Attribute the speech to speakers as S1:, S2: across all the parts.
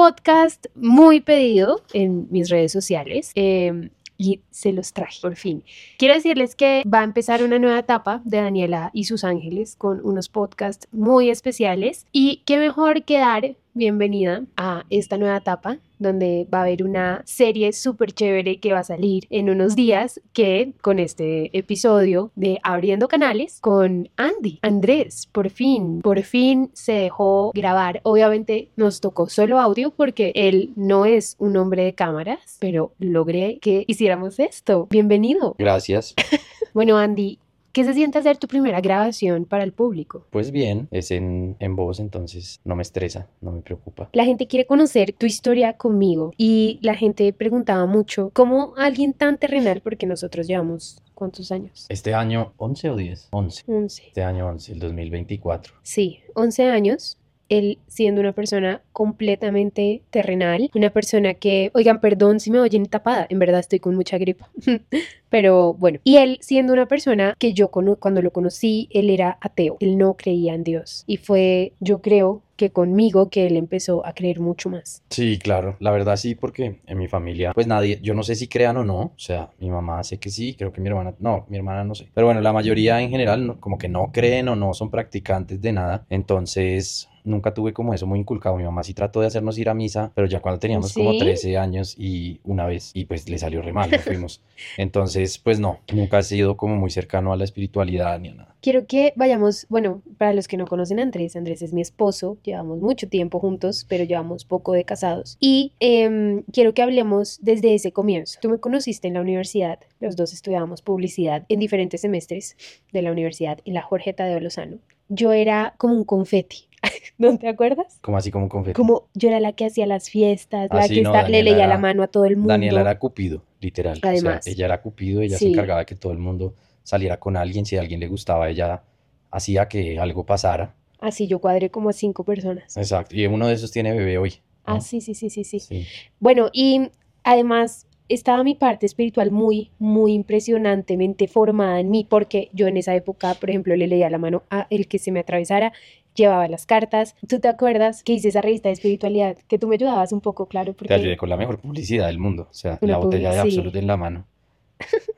S1: podcast muy pedido en mis redes sociales. em, y se los traje, por fin. Quiero decirles que va a empezar una nueva etapa de Daniela y sus ángeles con unos podcasts muy especiales. Y qué mejor que dar bienvenida a esta nueva etapa donde va a haber una serie súper chévere que va a salir en unos días que con este episodio de Abriendo Canales con Andy. Andrés, por fin, por fin se dejó grabar. Obviamente nos tocó solo audio porque él no es un hombre de cámaras, pero logré que hiciéramos esto. Bienvenido.
S2: Gracias.
S1: Bueno, Andy, ¿qué se siente hacer tu primera grabación para el público?
S2: Pues bien, es en, en voz, entonces no me estresa, no me preocupa.
S1: La gente quiere conocer tu historia conmigo y la gente preguntaba mucho cómo alguien tan terrenal, porque nosotros llevamos ¿cuántos años?
S2: Este año, ¿11 o 10? 11.
S1: 11.
S2: Este año 11, el 2024.
S1: Sí, 11 años. Él siendo una persona completamente terrenal, una persona que, oigan, perdón si me oyen tapada, en verdad estoy con mucha gripa, pero bueno, y él siendo una persona que yo cuando lo conocí, él era ateo, él no creía en Dios. Y fue, yo creo, que conmigo que él empezó a creer mucho más.
S2: Sí, claro, la verdad sí, porque en mi familia, pues nadie, yo no sé si crean o no, o sea, mi mamá sé que sí, creo que mi hermana, no, mi hermana no sé, pero bueno, la mayoría en general no- como que no creen o no son practicantes de nada, entonces nunca tuve como eso muy inculcado, mi mamá sí trató de hacernos ir a misa, pero ya cuando teníamos como
S1: ¿Sí?
S2: 13 años y una vez, y pues le salió re mal, no fuimos, entonces pues no, nunca he sido como muy cercano a la espiritualidad ni a nada.
S1: Quiero que vayamos, bueno, para los que no conocen a Andrés, Andrés es mi esposo, llevamos mucho tiempo juntos, pero llevamos poco de casados. Y em, quiero que hablemos desde ese comienzo. Tú me conociste en la universidad, los dos estudiábamos publicidad en diferentes semestres de la universidad en la Jorge Tadeo Lozano. Yo era como un confeti, ¿no te acuerdas?
S2: Como así como confeti.
S1: Como yo era la que hacía las fiestas,
S2: Ah,
S1: la
S2: sí,
S1: que
S2: no,
S1: esta- le leía la mano a todo el mundo.
S2: Daniela era Cupido, literal. O sea,
S1: Además.
S2: ella era Cupido, ella
S1: Sí.
S2: se encargaba de que todo el mundo saliera con alguien, si a alguien le gustaba, ella hacía que algo pasara.
S1: Así yo cuadré como a cinco personas.
S2: Exacto. Y uno de esos tiene bebé hoy. ¿no?
S1: Ah, sí, sí, sí, sí, sí.
S2: Sí.
S1: Bueno, y además estaba mi parte espiritual muy, muy impresionantemente formada en mí, porque yo en esa época, por ejemplo, le leía la mano a el que se me atravesara, llevaba las cartas. ¿Tú te acuerdas que hice esa revista de espiritualidad? Que tú me ayudabas un poco, claro,
S2: Te ayudé
S1: porque
S2: con la mejor publicidad del mundo. O sea,
S1: Una
S2: la botella de
S1: publi- sí.
S2: Absolute en la mano.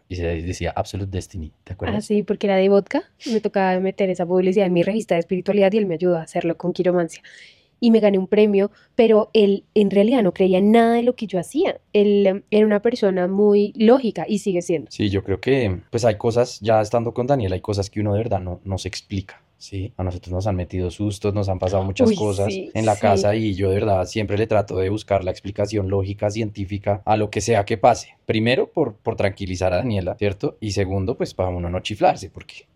S2: Y se decía Absolute Destiny. ¿Te acuerdas?
S1: así, porque era de vodka, me tocaba meter esa publicidad en mi revista de espiritualidad y él me ayudó a hacerlo con quiromancia. Y me gané un premio, pero él en realidad no creía en nada de lo que yo hacía. Él em, era una persona muy lógica y sigue siendo.
S2: Sí, yo creo que pues hay cosas, ya estando con Daniel, hay cosas que uno de verdad no, no se explica. Sí, a nosotros nos han metido sustos, nos han pasado muchas
S1: Uy,
S2: cosas
S1: sí,
S2: en la
S1: sí.
S2: casa y yo de verdad siempre le trato de buscar la explicación lógica, científica a lo que sea que pase. Primero, por, por tranquilizar a Daniela, ¿cierto? Y segundo, pues para uno no chiflarse, porque,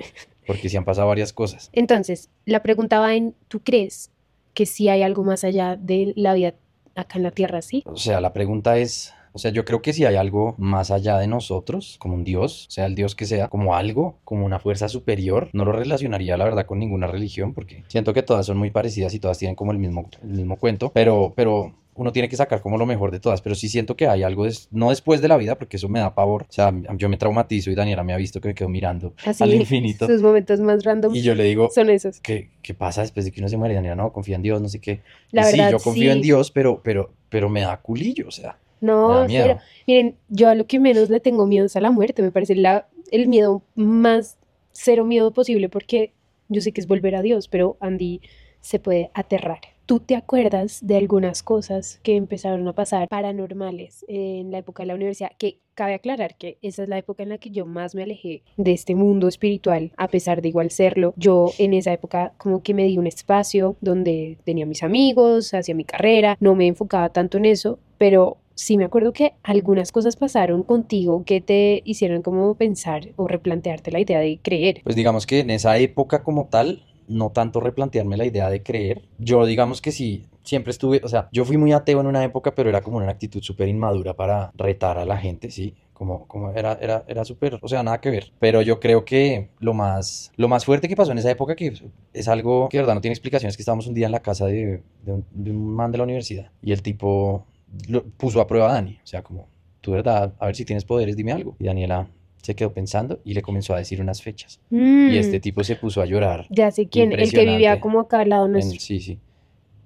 S2: porque sí han pasado varias cosas.
S1: Entonces, la pregunta va en, ¿tú crees que sí hay algo más allá de la vida acá en la Tierra, sí?
S2: O sea, la pregunta es, o sea, yo creo que si hay algo más allá de nosotros, como un Dios, sea el Dios que sea, como algo, como una fuerza superior, no lo relacionaría la verdad con ninguna religión, porque siento que todas son muy parecidas y todas tienen como el mismo, el mismo cuento, pero, pero uno tiene que sacar como lo mejor de todas, pero sí siento que hay algo, des- no después de la vida, porque eso me da pavor, o sea, yo me traumatizo y Daniela me ha visto que me quedo mirando
S1: Así,
S2: al infinito
S1: sus momentos más random
S2: y yo le digo,
S1: son esos.
S2: ¿qué, qué pasa después de que uno se muere? Daniela, no, confía en Dios, no sé qué.
S1: La
S2: Y sí,
S1: verdad,
S2: yo confío en. Dios, pero, pero, pero me da culillo, o sea,
S1: No, pero miren, yo a lo que menos le tengo miedo es a la muerte, me parece la, el miedo más cero miedo posible porque yo sé que es volver a Dios, pero Andy se puede aterrar. ¿Tú te acuerdas de algunas cosas que empezaron a pasar paranormales en la época de la universidad? Que cabe aclarar que esa es la época en la que yo más me alejé de este mundo espiritual, a pesar de igual serlo. Yo en esa época como que me di un espacio donde tenía mis amigos, hacía mi carrera, no me enfocaba tanto en eso, pero sí me acuerdo que algunas cosas pasaron contigo que te hicieron como pensar o replantearte la idea de creer.
S2: Pues digamos que en esa época como tal, no tanto replantearme la idea de creer. Yo digamos que sí, siempre estuve, o sea, yo fui muy ateo en una época, pero era como una actitud súper inmadura para retar a la gente, sí. Como, como era, era, era súper, o sea, nada que ver. Pero yo creo que lo más, lo más fuerte que pasó en esa época, que es algo que de verdad no tiene explicación, es que estábamos un día en la casa de, un, de un man de la universidad y el tipo lo puso a prueba a Dani. O sea, como, tú verdad, a ver si tienes poderes, dime algo. Y Daniela se quedó pensando y le comenzó a decir unas fechas. Y
S1: Mm,
S2: este tipo se puso a llorar.
S1: Ya sé quién, el que vivía como acá al lado
S2: en-
S1: nuestro.
S2: sí, sí.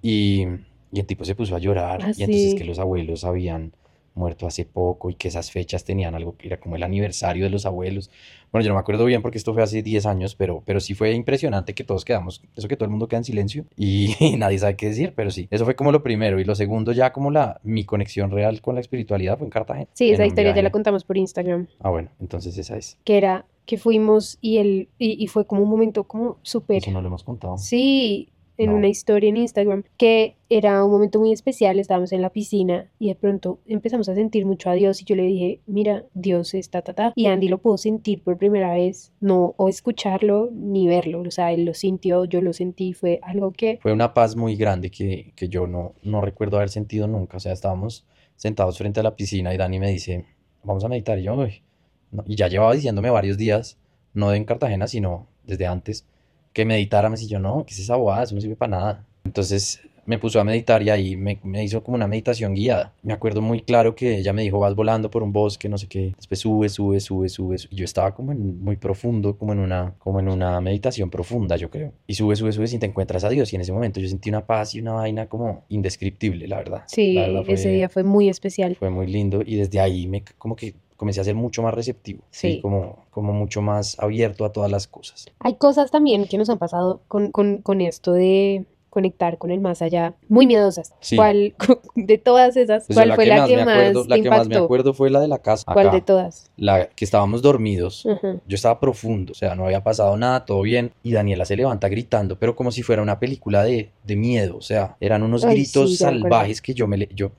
S2: Y, Y el tipo se puso a llorar.
S1: Ah,
S2: y entonces
S1: sí.
S2: que los abuelos habían muerto hace poco y que esas fechas tenían algo que era como el aniversario de los abuelos. Bueno, yo no me acuerdo bien porque esto fue hace 10 años, pero, pero sí fue impresionante que todos quedamos, eso que todo el mundo queda en silencio y, nadie sabe qué decir, pero sí, eso fue como lo primero. Y lo segundo ya como la, mi conexión real con la espiritualidad fue en Cartagena.
S1: Sí, esa historia ya la contamos por Instagram,
S2: Ah, bueno, entonces esa es.
S1: que era que fuimos y, el, y, y fue como un momento como súper...
S2: Eso no lo hemos contado.
S1: Sí, en
S2: No.
S1: una historia en Instagram, que era un momento muy especial, estábamos en la piscina y de pronto empezamos a sentir mucho a Dios y yo le dije, mira, Dios está, ta, ta, y Andy lo pudo sentir por primera vez, no o escucharlo ni verlo, o sea, él lo sintió, yo lo sentí, fue algo que,
S2: Fue una paz muy grande que, que yo no, no recuerdo haber sentido nunca. O sea, estábamos sentados frente a la piscina y Dani me dice, vamos a meditar. Y yo, "Uy, no". Y ya llevaba diciéndome varios días, no en Cartagena, sino desde antes, que meditáramos. Y yo, no, ¿qué es esa bobada? Eso no sirve para nada. Entonces me puso a meditar y ahí me, me hizo como una meditación guiada. Me acuerdo muy claro que ella me dijo, vas volando por un bosque, no sé qué. Después sube, sube, sube, sube. Y yo estaba como en, muy profundo, como en una, como en una meditación profunda, yo creo. Y sube, sube, sube y te encuentras a Dios. Y en ese momento yo sentí una paz y una vaina como indescriptible, la verdad.
S1: sí,
S2: La verdad
S1: ese día fue muy especial.
S2: fue muy lindo y desde ahí me como que comencé a ser mucho más receptivo, sí,
S1: Sí.
S2: como, como mucho más abierto a todas las cosas.
S1: Hay cosas también que nos han pasado con, con, con esto de conectar con el más allá, muy miedosas.
S2: Sí.
S1: ¿Cuál, de todas esas,
S2: Pues
S1: cuál fue la que más
S2: acuerdo, la que más me acuerdo fue la de la casa,
S1: ¿Cuál
S2: acá,
S1: de todas?
S2: la que estábamos dormidos. Yo estaba profundo, o sea, no había pasado nada, todo bien. Y Daniela se levanta gritando, pero como si fuera una película de, de miedo. O sea, eran unos
S1: Ay,
S2: gritos
S1: sí,
S2: salvajes que yo me... le- yo,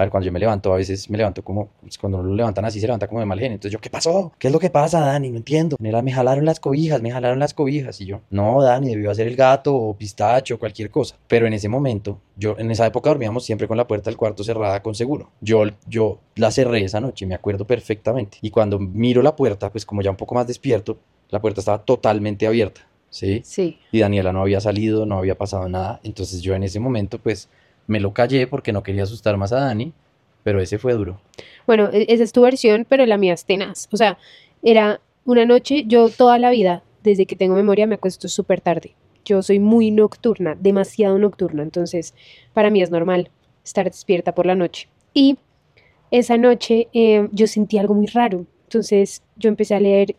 S2: a ver, cuando yo me levanto, a veces me levanto como... pues, cuando lo levantan así, se levanta como de mal genio. Entonces yo, ¿qué pasó? ¿Qué es lo que pasa, Dani? No entiendo. Daniela, me jalaron las cobijas, me jalaron las cobijas. Y yo, no, Dani, debió ser el gato o pistacho o cualquier cosa. Pero en ese momento, yo en esa época dormíamos siempre con la puerta del cuarto cerrada con seguro. Yo, yo la cerré esa noche, me acuerdo perfectamente. Y cuando miro la puerta, pues como ya un poco más despierto, la puerta estaba totalmente abierta, ¿sí?
S1: Sí.
S2: Y Daniela no había salido, no había pasado nada. Entonces yo en ese momento, pues me lo callé porque no quería asustar más a Dani, pero ese fue duro.
S1: Bueno, e- esa es tu versión, pero la mía es tenaz. O sea, era una noche, yo toda la vida, desde que tengo memoria, me acuesto súper tarde. Yo soy muy nocturna, demasiado nocturna, entonces para mí es normal estar despierta por la noche. Y esa noche eh, yo sentí algo muy raro, entonces yo empecé a leer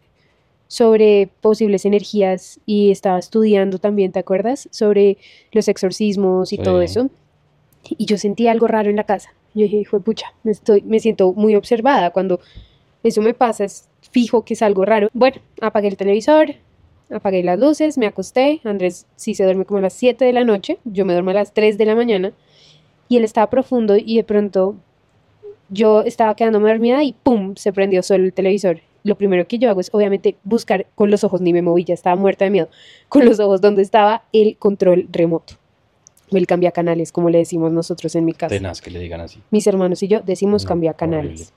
S1: sobre posibles energías y estaba estudiando también, ¿te acuerdas? Sobre los exorcismos y todo eso. Y yo sentí algo raro en la casa. Yo dije, hijo de pucha, me, estoy, me siento muy observada. Cuando eso me pasa, es fijo que es algo raro. Bueno, apagué el televisor, apagué las luces, me acosté. Andrés sí se duerme como a las 7 de la noche, yo me duermo a las 3 de la mañana. Y él estaba profundo y de pronto yo estaba quedándome dormida y ¡pum! se prendió solo el televisor. Lo primero que yo hago es obviamente buscar con los ojos, ni me moví, ya estaba muerta de miedo, con los ojos donde estaba el control remoto. El cambia canales, como le decimos nosotros en mi casa.
S2: Tenaz que le digan así.
S1: Mis hermanos y yo decimos
S2: No,
S1: cambia
S2: horrible.
S1: canales.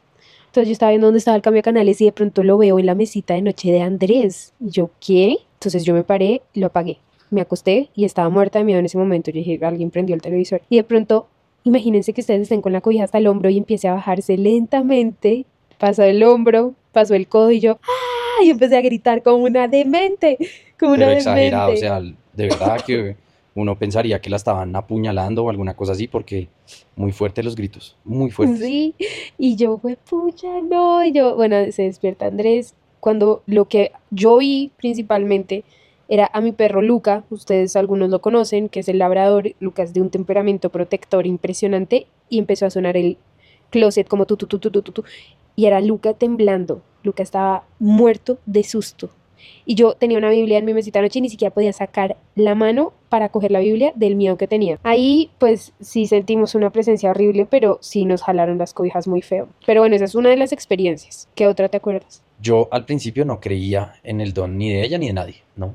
S1: Entonces yo estaba viendo dónde estaba el cambia canales y de pronto lo veo en la mesita de noche de Andrés. Y yo, ¿qué? Entonces yo me paré, lo apagué. Me acosté y estaba muerta de miedo en ese momento. Yo dije, alguien prendió el televisor. Y de pronto, imagínense que ustedes estén con la cobija hasta el hombro y empiece a bajarse lentamente. Pasó el hombro, pasó el codo y yo, ¡ah! Y empecé a gritar como una demente, como una
S2: Pero exagerado, o sea, de verdad que uno pensaría que la estaban apuñalando o alguna cosa así porque muy fuertes los gritos, muy fuertes.
S1: Sí, y yo, fue pucha, no, y yo, bueno, se despierta Andrés, cuando lo que yo vi principalmente era a mi perro Luca, ustedes algunos lo conocen, que es el labrador, Lucas de un temperamento protector impresionante, y empezó a sonar el closet como tu, tu, tu, tu, tu, tu, y era Luca temblando, Luca estaba muerto de susto. Y yo tenía una Biblia en mi mesita anoche y ni siquiera podía sacar la mano para coger la Biblia del miedo que tenía. Ahí, pues sí sentimos una presencia horrible, pero sí nos jalaron las cobijas muy feo. Pero bueno, esa es una de las experiencias. ¿Qué otra te acuerdas?
S2: Yo al principio no creía en el don ni de ella ni de nadie, ¿no?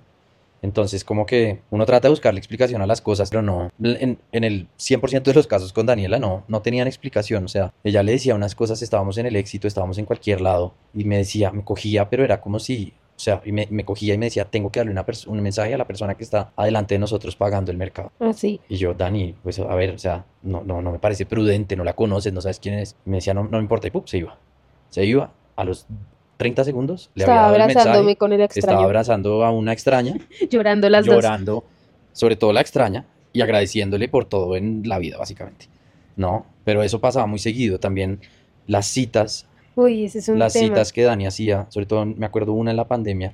S2: Entonces como que uno trata de buscarle explicación a las cosas, pero no, en, en el 100% de los casos con Daniela no, no tenían explicación, o sea, ella le decía unas cosas, estábamos en el éxito, estábamos en cualquier lado, y me decía, me cogía, pero era como si, o sea, y me, me cogía y me decía, tengo que darle una un mensaje a la persona que está adelante de nosotros pagando el mercado.
S1: Ah, sí.
S2: Y yo, Dani, pues a ver, o sea, no, no, no me parece prudente, no la conoces, no sabes quién es. Y me decía, no, no me importa, y ¡pum! se iba. Se iba a los 30 segundos, le
S1: Estaba
S2: había dado el
S1: abrazándome
S2: mensaje,
S1: con el
S2: estaba
S1: extraño,
S2: abrazando a una extraña,
S1: llorando las dos.
S2: llorando, sobre todo la extraña, y agradeciéndole por todo en la vida, básicamente. No, pero eso pasaba muy seguido. También las citas,
S1: Uy, ese es un
S2: las
S1: tema.
S2: citas que Dani hacía, sobre todo me acuerdo una en la pandemia,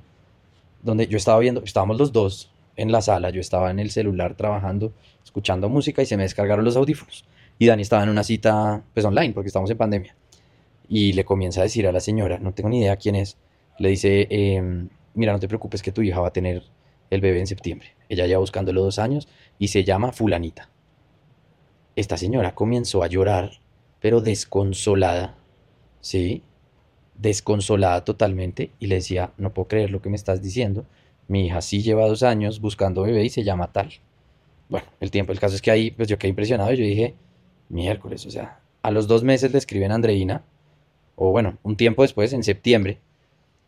S2: donde yo estaba viendo, estábamos los dos en la sala, yo estaba en el celular trabajando, escuchando música y se me descargaron los audífonos. Y Dani estaba en una cita, pues online, porque estamos en pandemia. Y le comienza a decir a la señora, no tengo ni idea quién es, le dice, em, mira, no te preocupes que tu hija va a tener el bebé en septiembre. Ella ya buscándolo dos años y se llama fulanita. Esta señora comenzó a llorar, pero desconsolada, ¿sí? Desconsolada totalmente y le decía, no puedo creer lo que me estás diciendo. Mi hija sí lleva dos años buscando bebé y se llama tal. Bueno, el tiempo, el caso es que ahí, pues yo quedé impresionado y yo dije, miércoles, o sea, a los dos meses le escriben a Andreina, o bueno, un tiempo después, en septiembre,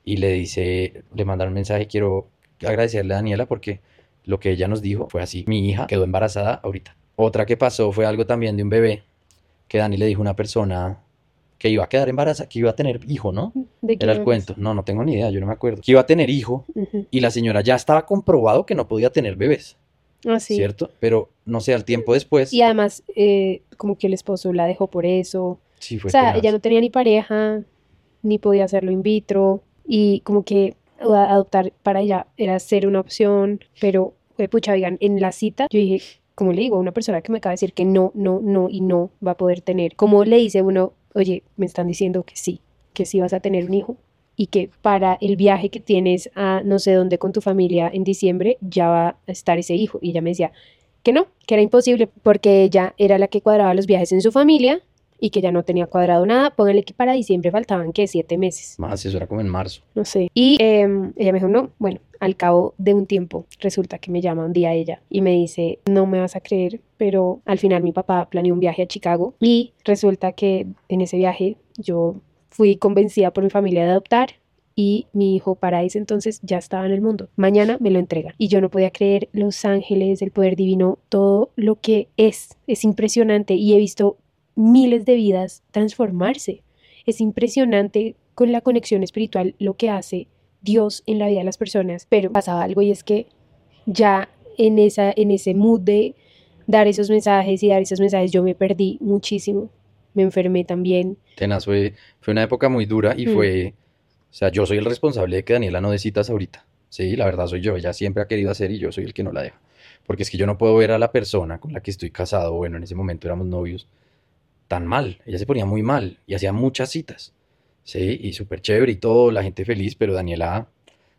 S2: y le dice, le mandaron un mensaje, quiero agradecerle a Daniela porque lo que ella nos dijo fue así, mi hija quedó embarazada ahorita. Otra que pasó fue algo también de un bebé, que Dani le dijo a una persona que iba a quedar embarazada, que iba a tener hijo, ¿no?
S1: ¿De qué
S2: Era el cuento, no, no tengo ni idea, yo no me acuerdo. Que iba a tener hijo
S1: Ujú.
S2: y la señora ya estaba comprobado que no podía tener bebés,
S1: Ah, sí.
S2: ¿cierto? Pero no sé, al tiempo después,
S1: Y además, eh, como que el esposo la dejó por eso.
S2: sí fue
S1: O sea,
S2: tenaz.
S1: ella no tenía ni pareja, ni podía hacerlo in vitro, y como que adoptar para ella era ser una opción, pero, eh, pucha, oigan, en la cita yo dije, como le digo, a una persona que me acaba de decir que no, no, no y no va a poder tener, ¿cómo le dice uno, oye, me están diciendo que sí, que sí vas a tener un hijo? Y que para el viaje que tienes a no sé dónde con tu familia en diciembre ya va a estar ese hijo. Y ella me decía que no, que era imposible porque ella era la que cuadraba los viajes en su familia y que ya no tenía cuadrado nada. Póngale que para diciembre faltaban que siete meses,
S2: Más, eso era como en marzo.
S1: no sé. Y em, ella me dijo, no, bueno, al cabo de un tiempo resulta que me llama un día ella y me dice, no me vas a creer, pero al final mi papá planeó un viaje a Chicago y resulta que en ese viaje yo fui convencida por mi familia de adoptar. Y mi hijo para ese entonces ya estaba en el mundo. Mañana me lo entregan. Y yo no podía creer los ángeles, el poder divino, todo lo que es. Es impresionante. Y he visto miles de vidas transformarse. Es impresionante con la conexión espiritual lo que hace Dios en la vida de las personas. Pero pasaba algo y es que ya en, esa, en ese mood de dar esos mensajes y dar esos mensajes yo me perdí muchísimo. Me enfermé también.
S2: Tenaz, fue, fue una época muy dura y
S1: Mm.
S2: fue, o sea, yo soy el responsable de que Daniela no dé citas ahorita. Sí, la verdad soy yo, ella siempre ha querido hacer y yo soy el que no la deja. Porque es que yo no puedo ver a la persona con la que estoy casado, bueno, en ese momento éramos novios, tan mal. Ella se ponía muy mal y hacía muchas citas. Sí, y súper chévere y todo, la gente feliz, pero Daniela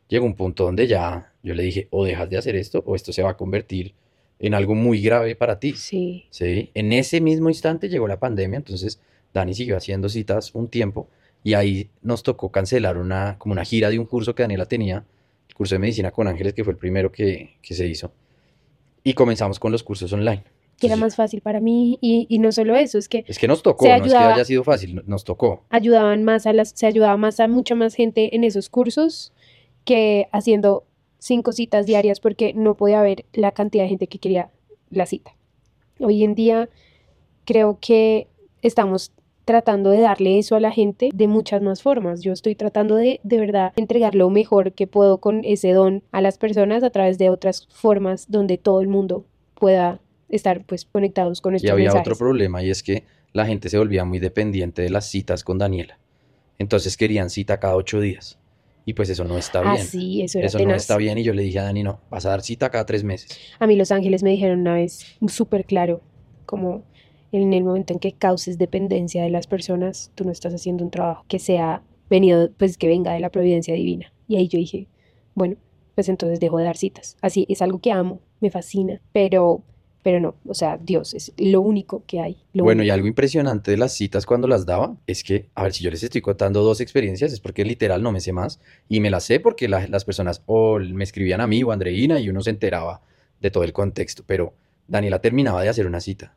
S2: llegó a un punto donde ya yo le dije, o dejas de hacer esto o esto se va a convertir en algo muy grave para ti.
S1: Sí.
S2: Sí, en ese mismo instante llegó la pandemia, entonces Dani siguió haciendo citas un tiempo y ahí nos tocó cancelar una, como una gira de un curso que Daniela tenía, el curso de medicina con ángeles, que fue el primero que, que se hizo. Y comenzamos con los cursos online.
S1: Que era más fácil para mí. Y, y no solo eso, es que
S2: Es que nos tocó,
S1: se
S2: no es que
S1: ayudaba-
S2: haya sido fácil, no- nos tocó.
S1: ayudaban más a las, se ayudaba más a mucha más gente en esos cursos que haciendo cinco citas diarias porque no podía haber la cantidad de gente que quería la cita. Hoy en día creo que estamos tratando de darle eso a la gente de muchas más formas. Yo estoy tratando de de verdad entregar lo mejor que puedo con ese don a las personas a través de otras formas donde todo el mundo pueda estar pues conectados con
S2: Y
S1: estos
S2: había
S1: mensajes.
S2: otro problema y es que la gente se volvía muy dependiente de las citas con Daniela. Entonces querían cita cada ocho días. Y pues eso no está
S1: Ah,
S2: bien.
S1: sí, eso era
S2: Eso no está bien y yo le dije a Dani, no, vas a dar cita cada tres meses.
S1: A mí Los Ángeles me dijeron una vez súper claro, como en el momento en que causes dependencia de las personas, tú no estás haciendo un trabajo que sea venido, pues que venga de la providencia divina. Y ahí yo dije, bueno, pues entonces dejo de dar citas. Así es algo que amo, me fascina, pero, pero no, o sea, Dios es lo único que hay.
S2: Bueno, y algo impresionante de las citas cuando las daba es que, a ver, si yo les estoy contando dos experiencias, es porque literal no me sé más. Y me las sé porque la- las personas o me escribían a mí o a Andreina y uno se enteraba de todo el contexto. Pero Daniela terminaba de hacer una cita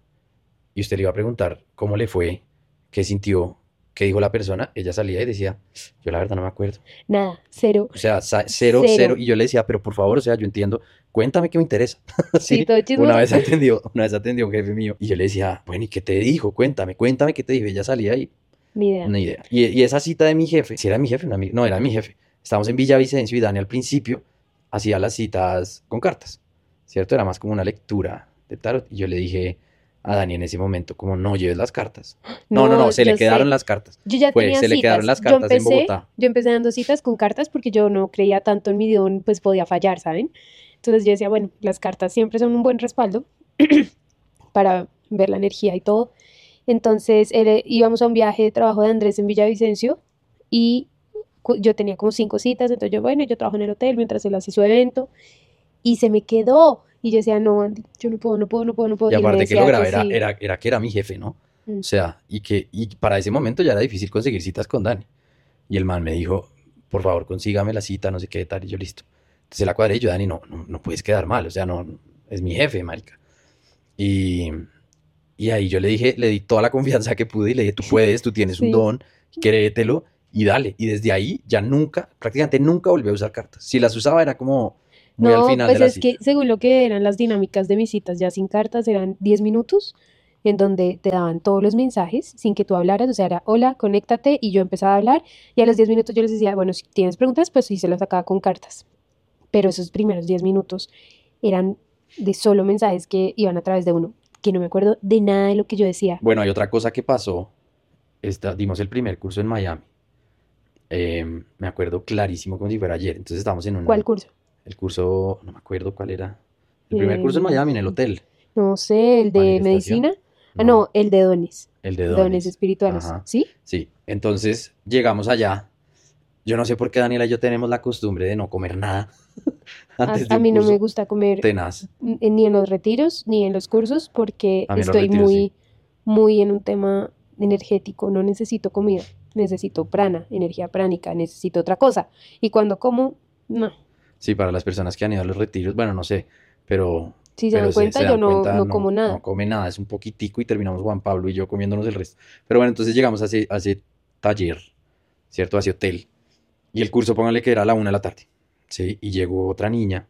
S2: y usted le iba a preguntar cómo le fue, qué sintió, qué dijo la persona. Ella salía y decía, yo la verdad no me acuerdo.
S1: Nada, cero.
S2: O sea, cero,
S1: Cero.
S2: cero. Y yo le decía, pero por favor, o sea, yo entiendo, cuéntame que me interesa.
S1: Sí,
S2: Sí,
S1: todo
S2: Una vez atendió, una vez atendió un jefe mío y yo le decía, bueno, ¿y qué te dijo? Cuéntame, cuéntame qué te dijo. Y ella salía y
S1: Ni idea.
S2: ni idea. Y, y esa cita de mi jefe, si era mi jefe, una ami- no, era mi jefe. Estábamos en Villavicencio y Dani al principio hacía las citas con cartas, ¿cierto? Era más como una lectura de tarot. Y yo le dije a Dani en ese momento, como no lleves las cartas. No, no, no, se le quedaron
S1: sé.
S2: las cartas.
S1: Yo ya
S2: Fue,
S1: tenía
S2: se le
S1: citas.
S2: quedaron las
S1: Yo
S2: cartas en
S1: empecé-
S2: Bogotá.
S1: Yo empecé dando citas con cartas porque yo no creía tanto en mi don, pues podía fallar, ¿saben? Entonces yo decía, bueno, las cartas siempre son un buen respaldo para ver la energía y todo. Entonces eh, íbamos a un viaje de trabajo de Andrés en Villavicencio y yo tenía como cinco citas, entonces yo, bueno, yo trabajo en el hotel mientras él hace su evento y se me quedó. Y yo decía, no, Andy, yo no puedo, no puedo, no puedo, no puedo.
S2: Y aparte que
S1: decía
S2: lo grave era,
S1: sí.
S2: era, era que era mi jefe, ¿no?
S1: Mm.
S2: O sea, y que y para ese momento ya era difícil conseguir citas con Dani. Y el man me dijo, por favor, consígame la cita, no sé qué tal, y yo listo. Entonces la cuadré y yo, Dani, no, no, no puedes quedar mal, o sea, no, no- es mi jefe, marica. Y, y ahí yo le dije, le di toda la confianza que pude y le dije, tú puedes, tú tienes un
S1: Sí.
S2: don, créetelo y dale. Y desde ahí ya nunca, prácticamente nunca volví a usar cartas. Si las usaba era como muy
S1: No,
S2: al final
S1: pues es que según lo que eran las dinámicas de mis citas ya sin cartas eran 10 minutos en donde te daban todos los mensajes sin que tú hablaras, o sea, era hola, conéctate y yo empezaba a hablar y a los 10 minutos yo les decía, bueno, si tienes preguntas, pues sí se las sacaba con cartas. Pero esos primeros 10 minutos eran de solo mensajes que iban a través de uno, que no me acuerdo de nada de lo que yo decía.
S2: Bueno, hay otra cosa que pasó. Esta, dimos el primer curso en Miami. Eh, me acuerdo clarísimo como si fuera ayer. Entonces estábamos en un...
S1: ¿Cuál curso?
S2: El curso, no me acuerdo cuál era. El primer curso en
S1: Eh,
S2: Miami, en el hotel.
S1: No sé, el de medicina. Ah, no, el de dones,
S2: el de
S1: dones,
S2: dones.
S1: espirituales,
S2: Ajá.
S1: ¿sí?
S2: Sí, entonces llegamos allá. Yo no sé por qué Daniela y yo tenemos la costumbre de no comer nada
S1: A,
S2: antes de
S1: a
S2: un
S1: mí no me gusta comer
S2: Tenaz.
S1: n- ni en los retiros ni en los cursos porque
S2: A
S1: estoy
S2: retiros,
S1: muy,
S2: sí.
S1: muy en un tema energético, no necesito comida, necesito prana, energía pránica, necesito otra cosa. Y cuando como, no,
S2: Sí, para las personas que han ido a los retiros, bueno, no sé, pero,
S1: si se
S2: pero
S1: dan cuenta,
S2: se
S1: yo
S2: dan
S1: no,
S2: cuenta,
S1: no como nada.
S2: No come nada, es un poquitico y terminamos Juan Pablo y yo comiéndonos el resto. Pero bueno, entonces llegamos a ese, a ese taller, ¿cierto? A ese hotel. Y el curso, póngale que era a la una de la tarde, ¿sí? Y llegó otra niña,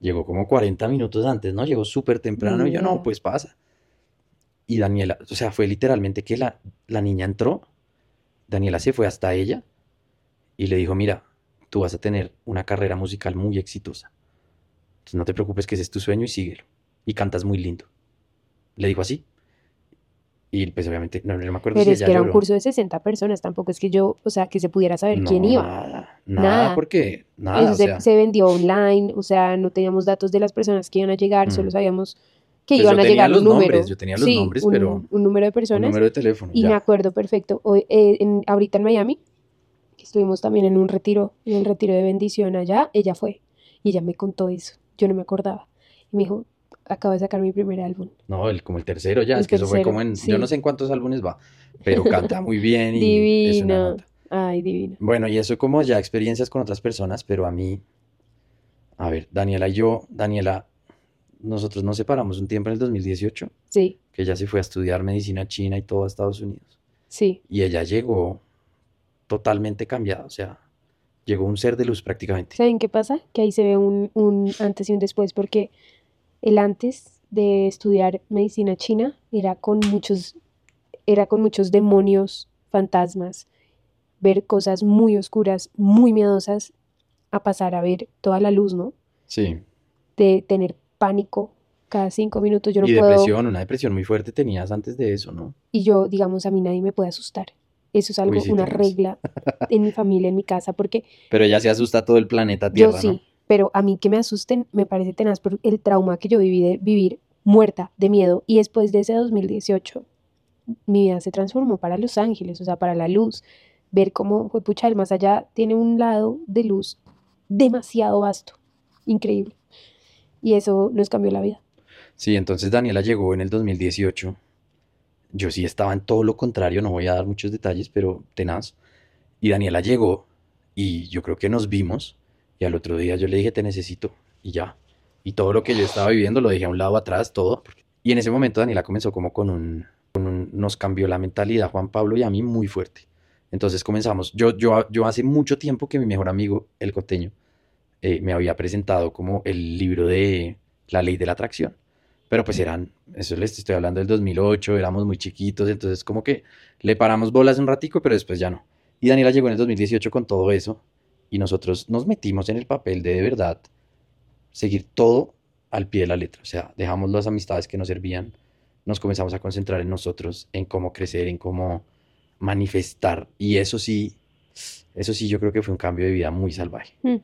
S2: llegó como 40 minutos antes, ¿no? Llegó súper temprano y yo, no, pues pasa. Y Daniela, o sea, fue literalmente que la, la niña entró, Daniela se fue hasta ella y le dijo, mira, tú vas a tener una carrera musical muy exitosa. Entonces no te preocupes que ese es tu sueño y síguelo. Y cantas muy lindo. Le dijo así. Y pues obviamente, no, no me acuerdo
S1: Pero
S2: si
S1: es
S2: ella
S1: que era un
S2: lloró.
S1: curso de 60 personas, tampoco es que yo, o sea, que se pudiera saber quién
S2: No,
S1: iba.
S2: Nada, nada,
S1: Nada.
S2: porque, nada,
S1: Eso
S2: o
S1: se,
S2: sea,
S1: se vendió online, o sea, no teníamos datos de las personas que iban a llegar, solo
S2: Mm.
S1: sabíamos que
S2: Pues
S1: iban a llegar
S2: los
S1: un número.
S2: nombres, yo tenía los
S1: Sí,
S2: nombres,
S1: un-
S2: pero
S1: un número de
S2: un
S1: personas.
S2: número de teléfono,
S1: Y
S2: ya.
S1: me acuerdo perfecto, hoy, eh, en- ahorita en Miami, estuvimos también en un retiro, en el retiro de bendición allá, ella fue y ella me contó eso, yo no me acordaba. Y me dijo, acabo de sacar mi primer álbum.
S2: No, el, como el tercero ya,
S1: El
S2: es que eso fue como en,
S1: sí.
S2: yo no sé en cuántos álbumes va, pero canta muy bien y es una nota.
S1: Ay, divina.
S2: Bueno, y eso como ya experiencias con otras personas, pero a mí, a ver, Daniela y yo, Daniela, nosotros nos separamos un tiempo en el 2018,
S1: Sí,
S2: que ella se fue a estudiar medicina china y todo a Estados Unidos.
S1: sí.
S2: Y ella llegó totalmente cambiada, o sea, llegó un ser de luz prácticamente.
S1: ¿Saben qué pasa? Que ahí se ve un, un antes y un después, porque el antes de estudiar medicina china era con muchos, era con muchos demonios, fantasmas, ver cosas muy oscuras, muy miedosas, a pasar a ver toda la luz, ¿no?
S2: Sí.
S1: De tener pánico cada cinco minutos, yo no
S2: Y
S1: puedo,
S2: depresión, una depresión muy fuerte tenías antes de eso, ¿no?
S1: y yo, digamos, a mí nadie me puede asustar. Eso es algo,
S2: sí,
S1: una regla en mi familia, en mi casa, porque
S2: Pero ella se asusta a todo el planeta
S1: Yo
S2: Tierra,
S1: sí,
S2: ¿no?
S1: pero a mí que me asusten me parece tenaz por el trauma que yo viví de vivir muerta de miedo y después de ese 2018 mi vida se transformó para Los Ángeles, o sea, para la luz, ver cómo, pucha, el más allá tiene un lado de luz demasiado vasto, increíble. Y eso nos cambió la vida.
S2: Sí, entonces Daniela llegó en el 2018. Yo sí estaba en todo lo contrario, no voy a dar muchos detalles, pero tenaz. Y Daniela llegó y yo creo que nos vimos y al otro día yo le dije, te necesito y ya. Y todo lo que yo estaba viviendo lo dejé a un lado atrás, todo. Y en ese momento Daniela comenzó como con un, con un- nos cambió la mentalidad Juan Pablo y a mí muy fuerte. Entonces comenzamos, yo, yo, yo hace mucho tiempo que mi mejor amigo, el coteño, eh, me había presentado como el libro de La Ley de la Atracción. Pero pues eran, eso les estoy hablando del 2008, éramos muy chiquitos, entonces como que le paramos bolas un ratico, pero después ya no. Y Daniela llegó en el 2018 con todo eso y nosotros nos metimos en el papel de de verdad seguir todo al pie de la letra. O sea, dejamos las amistades que nos servían, nos comenzamos a concentrar en nosotros, en cómo crecer, en cómo manifestar. Y eso sí, eso sí yo creo que fue un cambio de vida muy salvaje.
S1: Mm.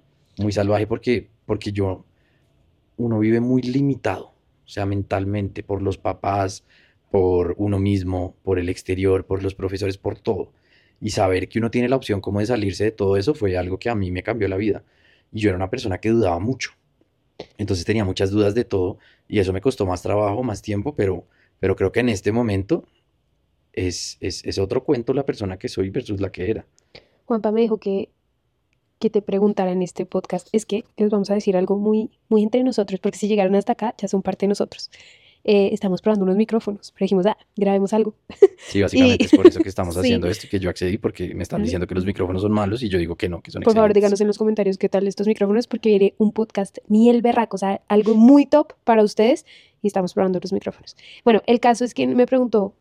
S2: Muy salvaje porque, porque yo, uno vive muy limitado, sea, mentalmente, por los papás, por uno mismo, por el exterior, por los profesores, por todo. Y saber que uno tiene la opción como de salirse de todo eso fue algo que a mí me cambió la vida. Y yo era una persona que dudaba mucho. Entonces tenía muchas dudas de todo y eso me costó más trabajo, más tiempo, pero, pero creo que en este momento es, es, es otro cuento la persona que soy versus la que era.
S1: Juanpa me dijo que, que te preguntara en este podcast. Es que les vamos a decir algo muy, muy entre nosotros, porque si llegaron hasta acá, ya son parte de nosotros. Eh, estamos probando unos micrófonos, pero dijimos, ah, grabemos algo.
S2: Sí, básicamente
S1: Y-
S2: es por eso que estamos
S1: Sí.
S2: haciendo esto y que yo accedí porque me están diciendo que los micrófonos son malos y yo digo que no, que son
S1: Por favor,
S2: excelentes.
S1: díganos en los comentarios qué tal estos micrófonos, porque viene un podcast miel berraco, o sea, algo muy top para ustedes y estamos probando los micrófonos. Bueno, el caso es que me preguntó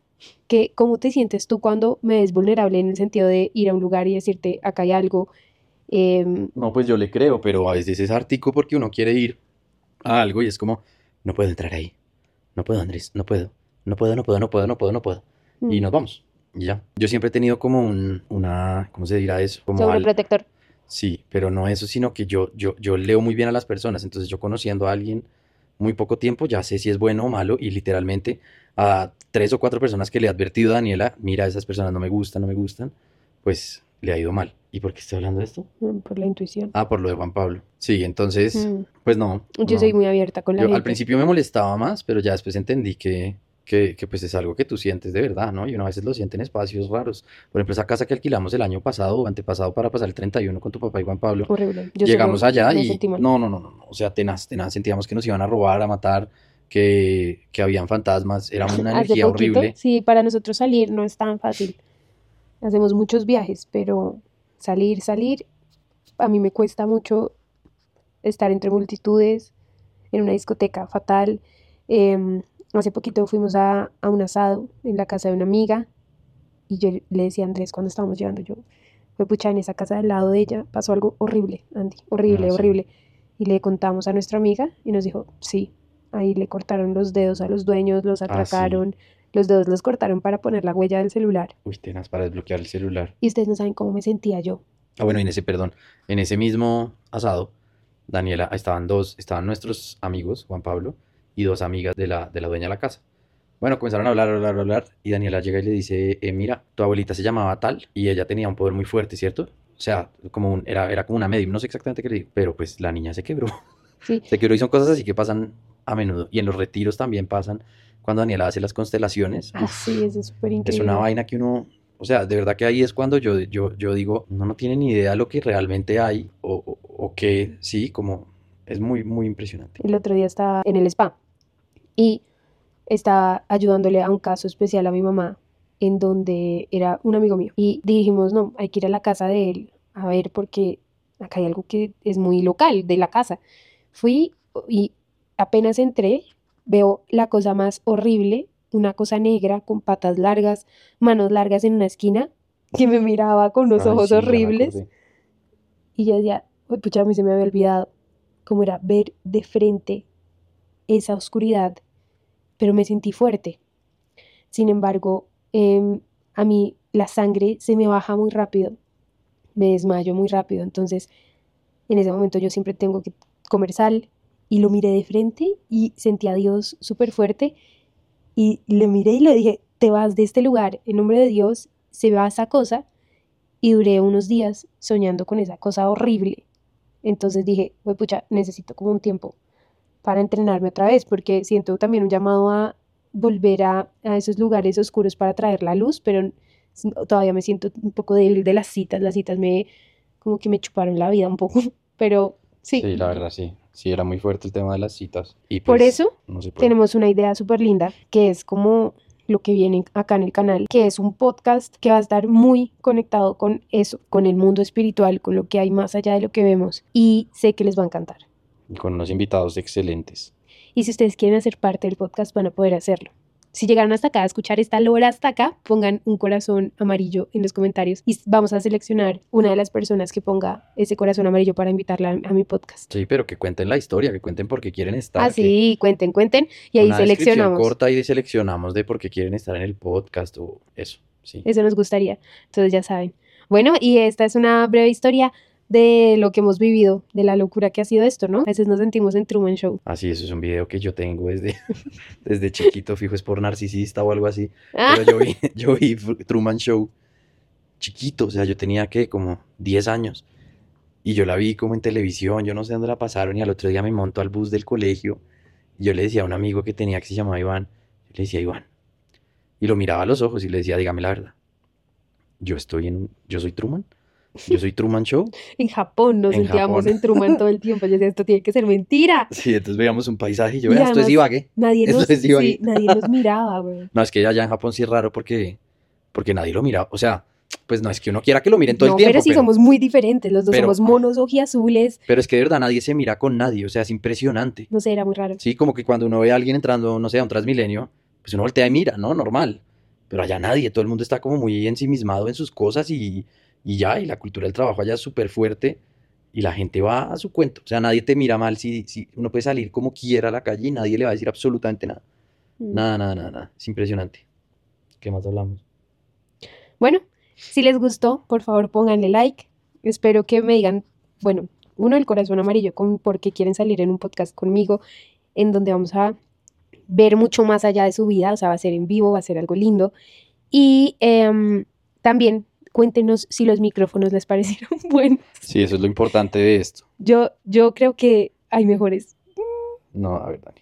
S1: que cómo te sientes tú cuando me ves vulnerable en el sentido de ir a un lugar y decirte, acá hay algo. Em,
S2: No, pues yo le creo, pero a veces es ártico porque uno quiere ir a algo y es como, no puedo entrar ahí. No puedo, Andrés, no puedo. No puedo, no puedo, no puedo, no puedo, no puedo. Y
S1: mm,
S2: nos vamos. Y ya. Yo siempre he tenido como un, una, ¿cómo se dirá eso? Como al-
S1: sobreprotector.
S2: Sí, pero no eso, sino que yo, yo, yo leo muy bien a las personas. Entonces yo conociendo a alguien muy poco tiempo, ya sé si es bueno o malo y literalmente a tres o cuatro personas que le he advertido a Daniela, mira, esas personas no me gustan, no me gustan, pues le ha ido mal. ¿Y por qué estoy hablando de esto?
S1: mm, Por la intuición.
S2: Ah, por lo de Juan Pablo. Sí, entonces,
S1: Mm,
S2: pues no.
S1: Yo
S2: no.
S1: soy muy abierta con la
S2: Yo al
S1: gente.
S2: principio me molestaba más, pero ya después entendí que, que, que, pues es algo que tú sientes de verdad, ¿no? Y uno a veces lo siente en espacios raros. Por ejemplo, esa casa que alquilamos el año pasado o antepasado para pasar el 31 con tu papá y Juan Pablo.
S1: Horrible. Yo
S2: Llegamos allá y no, no, no, no, no, o sea, tenaz, tenaz, sentíamos que nos iban a robar, a matar, que, que habían fantasmas, era una energía
S1: poquito,
S2: horrible.
S1: sí, para nosotros salir no es tan fácil. Hacemos muchos viajes, pero salir, salir, a mí me cuesta mucho estar entre multitudes, en una discoteca fatal. Em, hace poquito fuimos a, a un asado en la casa de una amiga y yo le decía a Andrés cuando estábamos llegando, yo, fue pucha, en esa casa del lado de ella pasó algo horrible, Andy, horrible,
S2: Ah, sí.
S1: horrible. Y le contamos a nuestra amiga y nos dijo, sí, ahí le cortaron los dedos a los dueños, los
S2: Ah, sí.
S1: Los dedos los cortaron para poner la huella del celular.
S2: Uy, tenaz para desbloquear el celular.
S1: Y ustedes no saben cómo me sentía yo.
S2: Ah, bueno, en ese, perdón, en ese mismo asado, Daniela, estaban dos, estaban nuestros amigos, Juan Pablo, y dos amigas de la, de la dueña de la casa. Bueno, comenzaron a hablar, hablar, hablar, y Daniela llega y le dice, eh, mira, tu abuelita se llamaba tal, y ella tenía un poder muy fuerte, ¿cierto? O sea, como un- era, era como una medium, no sé exactamente qué le digo, pero pues la niña se quebró.
S1: Sí.
S2: Se quebró y son cosas así que pasan a menudo. Y en los retiros también pasan, cuando Daniela hace las constelaciones,
S1: Así es, es súper
S2: es
S1: increíble.
S2: una vaina que uno, o sea, de verdad que ahí es cuando yo, yo, yo digo, uno no tiene ni idea de lo que realmente hay o, o, o que, sí, como es muy, muy impresionante.
S1: El otro día estaba en el spa y estaba ayudándole a un caso especial a mi mamá, en donde era un amigo mío. Y dijimos, no, hay que ir a la casa de él a ver porque acá hay algo que es muy local de la casa. Fui y apenas entré, veo la cosa más horrible, una cosa negra con patas largas, manos largas en una esquina, que me miraba con unos
S2: Ay,
S1: ojos
S2: sí,
S1: horribles. Y yo decía, "Uy, pucha, a mí se me había olvidado cómo era ver de frente esa oscuridad, pero me sentí fuerte. Sin embargo, em, a mí la sangre se me baja muy rápido, me desmayo muy rápido, entonces en ese momento yo siempre tengo que comer sal y lo miré de frente y sentí a Dios súper fuerte y le miré y le dije, te vas de este lugar en nombre de Dios, se va esa cosa y duré unos días soñando con esa cosa horrible. Entonces dije, "Güey, pucha, necesito como un tiempo para entrenarme otra vez, porque siento también un llamado a volver a, esos lugares oscuros para traer la luz, pero todavía me siento un poco de las citas. Las citas me, como que me chuparon la vida un poco, pero sí.
S2: Sí, la verdad, sí. Sí, era muy fuerte el tema de las citas. Y
S1: Por
S2: pues,
S1: eso
S2: no se puede.
S1: tenemos una idea súper linda, que es como lo que viene acá en el canal, que es un podcast que va a estar muy conectado con eso, con el mundo espiritual, con lo que hay más allá de lo que vemos. Y sé que les va a encantar.
S2: Y con unos invitados excelentes.
S1: Y si ustedes quieren hacer parte del podcast, van a poder hacerlo. Si llegaron hasta acá a escuchar esta lora hasta acá, pongan un corazón amarillo en los comentarios y vamos a seleccionar una de las personas que ponga ese corazón amarillo para invitarla a, a mi podcast.
S2: Sí, pero que cuenten la historia, que cuenten por qué quieren estar.
S1: Ah, sí, cuenten, cuenten y ahí
S2: una
S1: seleccionamos.
S2: corta y seleccionamos de por qué quieren estar en el podcast o eso, sí.
S1: Eso nos gustaría. Entonces ya saben. Bueno, y esta es una breve historia de lo que hemos vivido, de la locura que ha sido esto, ¿no? A veces nos sentimos en Truman Show.
S2: Así, eso es un video que yo tengo desde, desde chiquito, fijo, es por narcisista o algo así. Pero yo vi, yo vi Truman Show chiquito, o sea, yo tenía que como 10 años. Y yo la vi como en televisión, yo no sé dónde la pasaron. Y al otro día me monto al bus del colegio. Y yo le decía a un amigo que tenía que se llamaba Iván, yo le decía Iván. Y lo miraba a los ojos y le decía, dígame la verdad. Yo estoy en, yo soy Truman. Yo soy Truman Show.
S1: en Japón nos
S2: En
S1: sentíamos
S2: Japón.
S1: en Truman todo el tiempo. Yo decía, esto tiene que ser mentira.
S2: Sí, entonces veíamos un paisaje y yo,
S1: Y
S2: vea, esto es
S1: además-
S2: Ibagué.
S1: Nadie
S2: Eso
S1: nos,
S2: es iba
S1: sí, nadie nos miraba, güey.
S2: No, es que allá en Japón sí es raro porque, porque nadie lo mira. O sea, pues no es que uno quiera que lo miren todo
S1: No,
S2: el tiempo.
S1: pero sí somos muy diferentes. Los dos
S2: pero-
S1: somos monos ojiazules.
S2: pero es que de verdad nadie se mira con nadie. O sea, es impresionante.
S1: No sé, era muy raro.
S2: Sí, como que cuando uno ve a alguien entrando, no sé, a un Transmilenio, pues uno voltea y mira, ¿no? Normal. Pero allá nadie, todo el mundo está como muy ensimismado en sus cosas y, y ya, y la cultura del trabajo allá es súper fuerte y la gente va a su cuento. O sea, nadie te mira mal si, si uno puede salir como quiera a la calle y nadie le va a decir absolutamente nada.
S1: Mm.
S2: Nada, nada, nada, nada. Es impresionante. ¿Qué más hablamos?
S1: Bueno, si les gustó, por favor pónganle like. Espero que me digan, bueno, uno el corazón amarillo con por qué quieren salir en un podcast conmigo, en donde vamos a ver mucho más allá de su vida, o sea, va a ser en vivo, va a ser algo lindo. Y em, también cuéntenos si los micrófonos les parecieron buenos.
S2: Sí, eso es lo importante de esto.
S1: Yo, yo creo que hay mejores.
S2: No, a ver, Dani.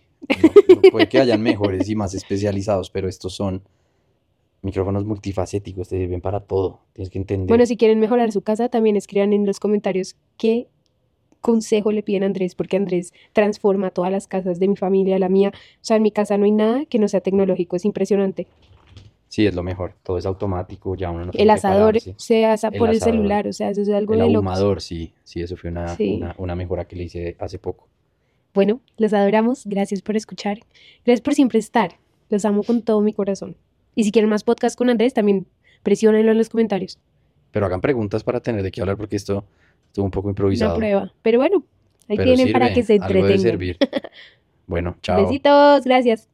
S2: No, no, puede que hayan mejores y más especializados, pero estos son micrófonos multifacéticos, te sirven para todo. Tienes que entender.
S1: Bueno, si quieren mejorar su casa, también escriban en los comentarios qué consejo le piden a Andrés, porque Andrés transforma todas las casas de mi familia, la mía. O sea, en mi casa no hay nada que no sea tecnológico, es impresionante.
S2: Sí, es lo mejor. Todo es automático, ya uno no
S1: El asador se asa
S2: El
S1: por el
S2: asador.
S1: celular, o sea, eso es algo
S2: El
S1: de locos.
S2: ahumador, sí. Sí, eso fue una,
S1: Sí.
S2: una, una mejora que le hice hace poco.
S1: Bueno, los adoramos, gracias por escuchar, gracias por siempre estar, los amo con todo mi corazón. Y si quieren más podcast con Andrés, también presionenlo en los comentarios.
S2: Pero hagan preguntas para tener de qué hablar porque esto estuvo un poco
S1: Una
S2: improvisado.
S1: prueba. Pero bueno, ahí
S2: Pero
S1: tienen para
S2: sirve,
S1: que se
S2: algo debe
S1: entretengan.
S2: servir. Bueno, chao.
S1: Besitos, gracias.